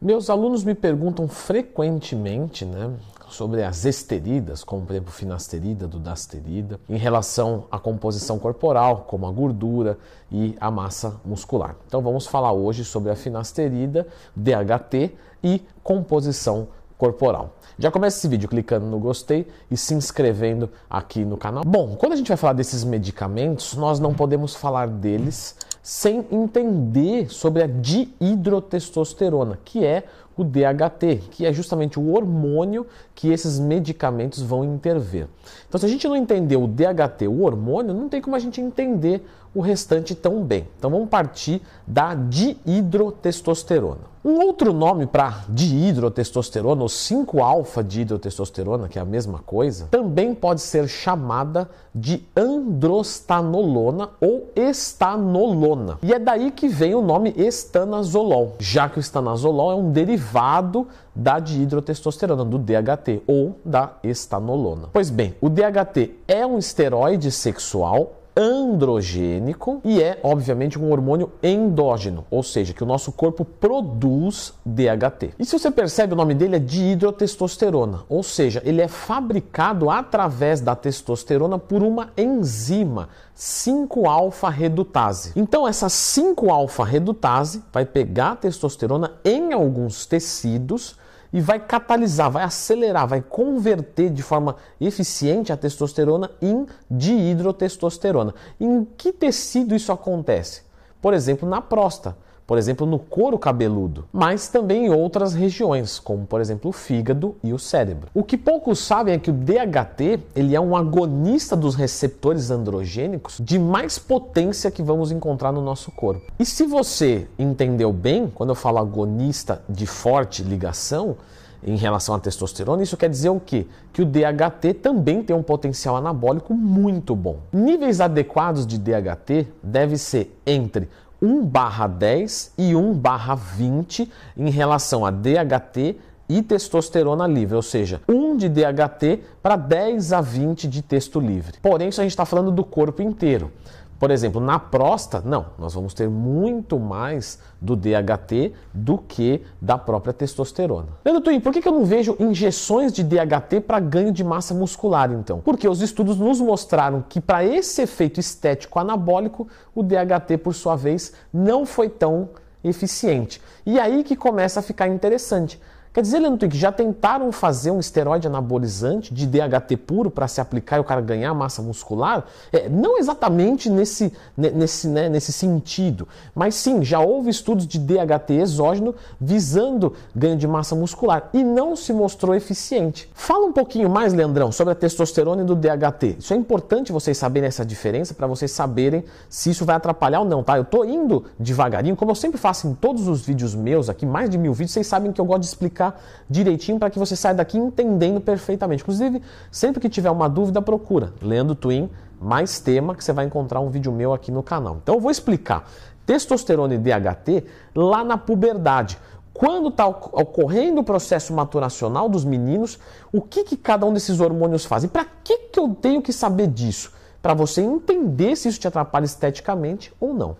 Meus alunos me perguntam frequentemente né, sobre as esteridas, como por exemplo finasterida, dudasterida, em relação à composição corporal, como a gordura e a massa muscular. Então vamos falar hoje sobre a finasterida, DHT e composição corporal. Já começa esse vídeo clicando no gostei e se inscrevendo aqui no canal. Bom, quando a gente vai falar desses medicamentos, nós não podemos falar deles sem entender sobre a dihidrotestosterona, que é o DHT, que é justamente o hormônio que esses medicamentos vão intervir. Então, se a gente não entender o DHT, o hormônio, não tem como a gente entender o restante tão bem. Então, vamos partir da dihidrotestosterona. Um outro nome para dihidrotestosterona, ou 5-alfa dihidrotestosterona, que é a mesma coisa, também pode ser chamada de androstanolona ou estanolona. E é daí que vem o nome estanazolol, já que o estanazolol é um derivado da dihidrotestosterona, do DHT ou da estanolona. Pois bem, o DHT é um esteroide sexual androgênico e é, obviamente, um hormônio endógeno, ou seja, que o nosso corpo produz DHT. E se você percebe, o nome dele é dihidrotestosterona, ou seja, ele é fabricado através da testosterona por uma enzima 5-alfa-redutase. Então, essa 5-alfa-redutase vai pegar a testosterona em alguns tecidos e vai catalisar, vai acelerar, vai converter de forma eficiente a testosterona em dihidrotestosterona. Em que tecido isso acontece? Por exemplo, na próstata por exemplo, no couro cabeludo, mas também em outras regiões, como por exemplo o fígado e o cérebro. O que poucos sabem é que o DHT ele é um agonista dos receptores androgênicos de mais potência que vamos encontrar no nosso corpo. E se você entendeu bem, quando eu falo agonista de forte ligação, em relação à testosterona, isso quer dizer o quê? Que o DHT também tem um potencial anabólico muito bom. Níveis adequados de DHT deve ser entre 1 barra 10 e 1 barra 20 em relação a DHT e testosterona livre, ou seja, 1 de DHT para 10 a 20 de testo livre. Porém, isso a gente está falando do corpo inteiro. Por exemplo, na próstata, não, nós vamos ter muito mais do DHT do que da própria testosterona. Leandro Twin, por que eu não vejo injeções de DHT para ganho de massa muscular então? Porque os estudos nos mostraram que para esse efeito estético anabólico, o DHT, por sua vez, não foi tão eficiente. E aí que começa a ficar interessante. Quer dizer, Leandro que já tentaram fazer um esteroide anabolizante de DHT puro para se aplicar e o cara ganhar massa muscular? É, não exatamente nesse, nesse, né, nesse sentido, mas sim, já houve estudos de DHT exógeno visando ganho de massa muscular e não se mostrou eficiente. Fala um pouquinho mais, Leandrão, sobre a testosterona e do DHT. Isso é importante vocês saberem essa diferença para vocês saberem se isso vai atrapalhar ou não, tá? Eu tô indo devagarinho, como eu sempre faço em todos os vídeos meus aqui, mais de mil vídeos, vocês sabem que eu gosto de explicar explicar direitinho para que você saia daqui entendendo perfeitamente. Inclusive, sempre que tiver uma dúvida, procura Leandro Twin, mais tema, que você vai encontrar um vídeo meu aqui no canal. Então eu vou explicar testosterona e DHT lá na puberdade. Quando está ocorrendo o processo maturacional dos meninos, o que, que cada um desses hormônios faz? E para que, que eu tenho que saber disso? Para você entender se isso te atrapalha esteticamente ou não.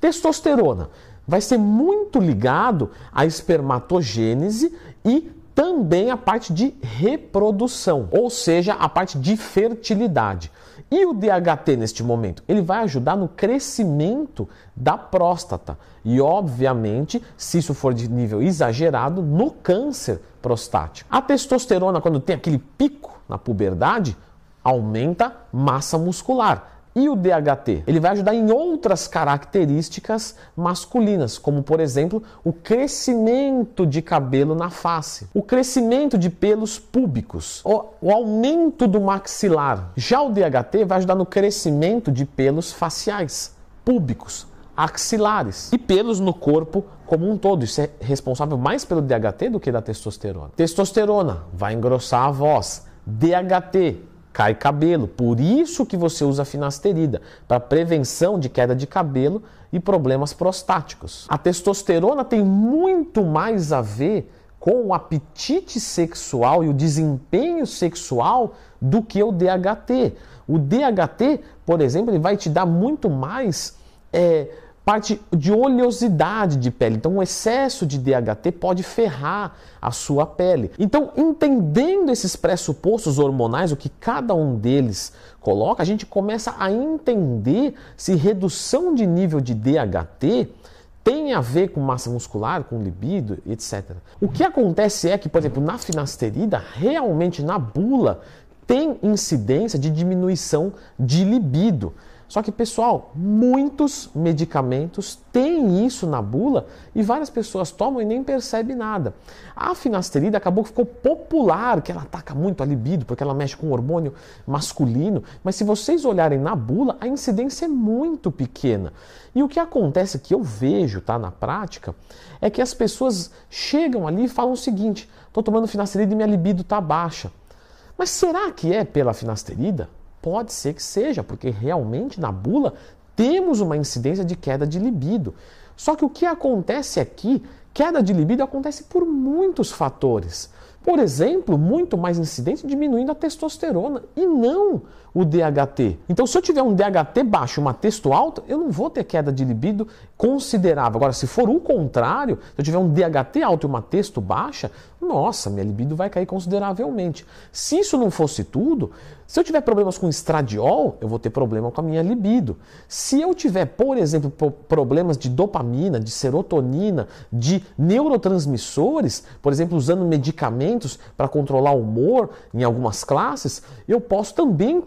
Testosterona vai ser muito ligado à espermatogênese e também a parte de reprodução, ou seja, a parte de fertilidade. E o DHT neste momento? Ele vai ajudar no crescimento da próstata e, obviamente, se isso for de nível exagerado, no câncer prostático. A testosterona, quando tem aquele pico na puberdade, aumenta massa muscular e o DHT? Ele vai ajudar em outras características masculinas, como por exemplo o crescimento de cabelo na face, o crescimento de pelos púbicos, o, aumento do maxilar. Já o DHT vai ajudar no crescimento de pelos faciais, púbicos, axilares e pelos no corpo como um todo. Isso é responsável mais pelo DHT do que da testosterona. Testosterona vai engrossar a voz. DHT cai cabelo. Por isso que você usa finasterida, para prevenção de queda de cabelo e problemas prostáticos. A testosterona tem muito mais a ver com o apetite sexual e o desempenho sexual do que o DHT. O DHT, por exemplo, ele vai te dar muito mais é, parte de oleosidade de pele. Então, o excesso de DHT pode ferrar a sua pele. Então, entendendo esses pressupostos hormonais, o que cada um deles coloca, a gente começa a entender se redução de nível de DHT tem a ver com massa muscular, com libido, etc. O que acontece é que, por exemplo, na finasterida, realmente na bula, tem incidência de diminuição de libido. Só que, pessoal, muitos medicamentos têm isso na bula e várias pessoas tomam e nem percebem nada. A finasterida acabou que ficou popular, que ela ataca muito a libido, porque ela mexe com o hormônio masculino, mas se vocês olharem na bula, a incidência é muito pequena. E o que acontece que eu vejo, tá, na prática, é que as pessoas chegam ali e falam o seguinte: estou tomando finasterida e minha libido está baixa. Mas será que é pela finasterida? Pode ser que seja, porque realmente na bula temos uma incidência de queda de libido. Só que o que acontece aqui, queda de libido acontece por muitos fatores. Por exemplo, muito mais incidente diminuindo a testosterona e não o DHT. Então, se eu tiver um DHT baixo uma testo alta, eu não vou ter queda de libido considerável. Agora, se for o contrário, se eu tiver um DHT alto e uma testo baixa, nossa, minha libido vai cair consideravelmente. Se isso não fosse tudo, se eu tiver problemas com estradiol, eu vou ter problema com a minha libido. Se eu tiver, por exemplo, problemas de dopamina, de serotonina, de neurotransmissores, por exemplo, usando medicamentos para controlar o humor em algumas classes, eu posso também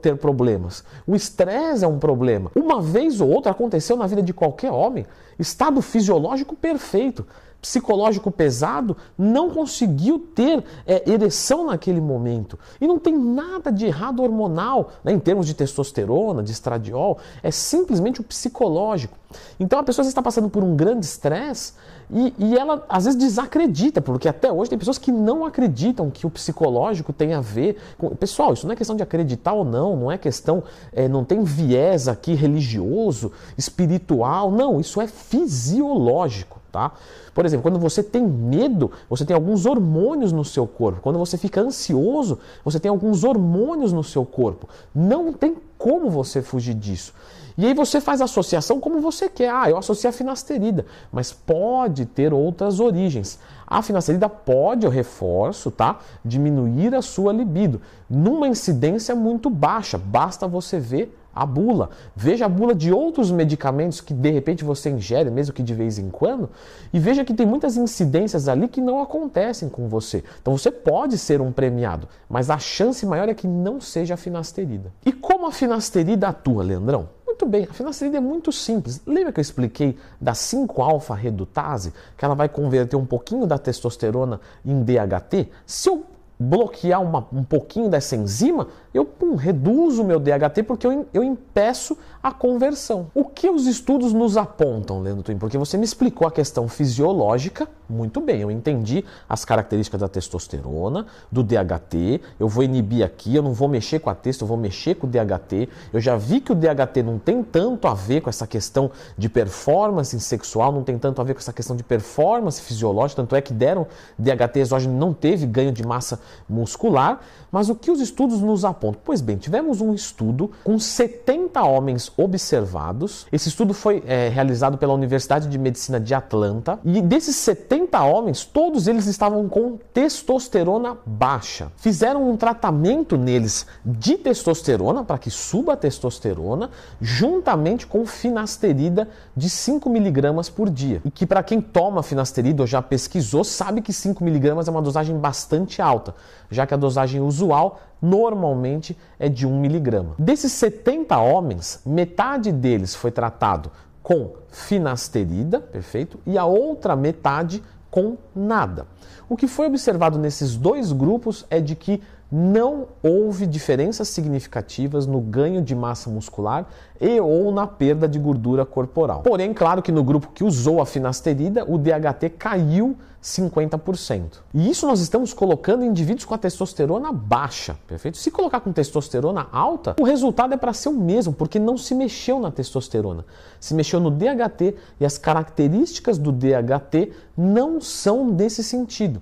ter, problemas. O estresse é um problema. Uma vez ou outra aconteceu na vida de qualquer homem, estado fisiológico perfeito psicológico pesado, não conseguiu ter é, ereção naquele momento. E não tem nada de errado hormonal, né, em termos de testosterona, de estradiol, é simplesmente o psicológico. Então a pessoa está passando por um grande estresse e, e, ela às vezes desacredita, porque até hoje tem pessoas que não acreditam que o psicológico tem a ver com. Pessoal, isso não é questão de acreditar ou não, não é questão, é, não tem viés aqui religioso, espiritual, não, isso é fisiológico tá? Por exemplo, quando você tem medo, você tem alguns hormônios no seu corpo. Quando você fica ansioso, você tem alguns hormônios no seu corpo. Não tem como você fugir disso. E aí você faz associação como você quer. Ah, eu associo a finasterida, mas pode ter outras origens. A finasterida pode, eu reforço, tá? Diminuir a sua libido numa incidência muito baixa. Basta você ver a bula. Veja a bula de outros medicamentos que de repente você ingere, mesmo que de vez em quando, e veja que tem muitas incidências ali que não acontecem com você. Então você pode ser um premiado, mas a chance maior é que não seja a finasterida. E como a finasterida atua, Leandrão? Muito bem, a finasterida é muito simples. Lembra que eu expliquei da 5-alfa-redutase, que ela vai converter um pouquinho da testosterona em DHT? Se eu bloquear uma, um pouquinho dessa enzima, eu pum, reduzo o meu DHT porque eu, eu impeço a conversão. O que os estudos nos apontam, Leandro Twin? Porque você me explicou a questão fisiológica, muito bem, eu entendi as características da testosterona, do DHT, eu vou inibir aqui, eu não vou mexer com a testo, eu vou mexer com o DHT. Eu já vi que o DHT não tem tanto a ver com essa questão de performance sexual, não tem tanto a ver com essa questão de performance fisiológica, tanto é que deram DHT exógeno não teve ganho de massa muscular, mas o que os estudos nos apontam? Pois bem, tivemos um estudo com 70 homens observados. Esse estudo foi é, realizado pela Universidade de Medicina de Atlanta. E desses 70 homens, todos eles estavam com testosterona baixa. Fizeram um tratamento neles de testosterona para que suba a testosterona, juntamente com finasterida de 5 miligramas por dia. E que para quem toma finasterida ou já pesquisou, sabe que 5 miligramas é uma dosagem bastante alta já que a dosagem usual normalmente é de 1 miligrama. Desses 70 homens, metade deles foi tratado com finasterida, perfeito, e a outra metade com nada. O que foi observado nesses dois grupos é de que não houve diferenças significativas no ganho de massa muscular e ou na perda de gordura corporal. Porém, claro que no grupo que usou a finasterida, o DHT caiu 50%. E isso nós estamos colocando em indivíduos com a testosterona baixa, perfeito? Se colocar com testosterona alta, o resultado é para ser o mesmo, porque não se mexeu na testosterona. Se mexeu no DHT e as características do DHT não são desse sentido.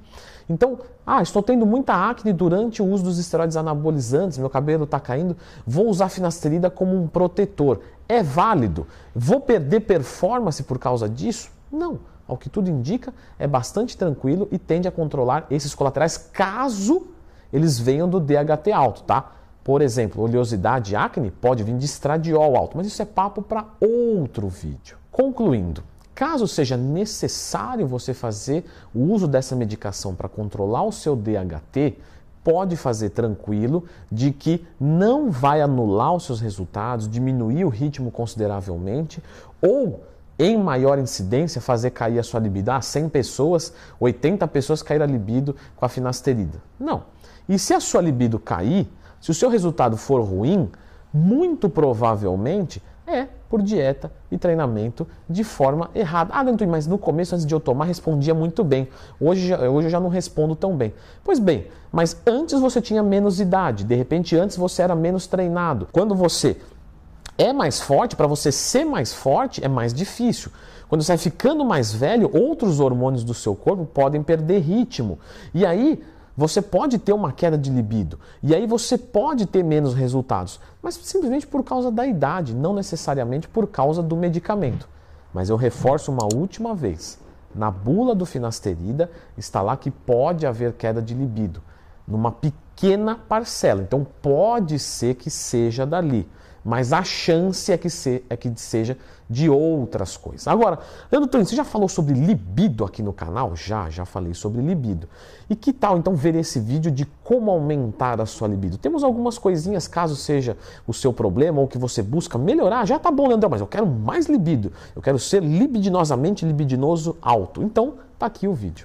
Então, ah, estou tendo muita acne durante o uso dos esteroides anabolizantes, meu cabelo está caindo, vou usar finasterida como um protetor. É válido? Vou perder performance por causa disso? Não. Ao que tudo indica, é bastante tranquilo e tende a controlar esses colaterais caso eles venham do DHT alto, tá? Por exemplo, oleosidade e acne pode vir de estradiol alto, mas isso é papo para outro vídeo. Concluindo, caso seja necessário você fazer o uso dessa medicação para controlar o seu DHT, pode fazer tranquilo de que não vai anular os seus resultados, diminuir o ritmo consideravelmente ou em maior incidência fazer cair a sua libido. Ah, 100 pessoas, 80 pessoas caíram a libido com a finasterida. Não. E se a sua libido cair, se o seu resultado for ruim, muito provavelmente é por dieta e treinamento de forma errada. Ah, Danton, mas no começo, antes de eu tomar, respondia muito bem. Hoje, hoje eu já não respondo tão bem. Pois bem, mas antes você tinha menos idade, de repente antes você era menos treinado. Quando você é mais forte, para você ser mais forte é mais difícil. Quando você vai ficando mais velho, outros hormônios do seu corpo podem perder ritmo. E aí você pode ter uma queda de libido. E aí você pode ter menos resultados. Mas simplesmente por causa da idade, não necessariamente por causa do medicamento. Mas eu reforço uma última vez. Na bula do finasterida está lá que pode haver queda de libido. Numa pequena parcela. Então pode ser que seja dali mas a chance é que, se, é que seja de outras coisas. Agora, Leandro Tony, você já falou sobre libido aqui no canal? Já, já falei sobre libido. E que tal então ver esse vídeo de como aumentar a sua libido? Temos algumas coisinhas, caso seja o seu problema ou que você busca melhorar. Já tá bom, Leandro, mas eu quero mais libido. Eu quero ser libidinosamente libidinoso alto. Então, tá aqui o vídeo.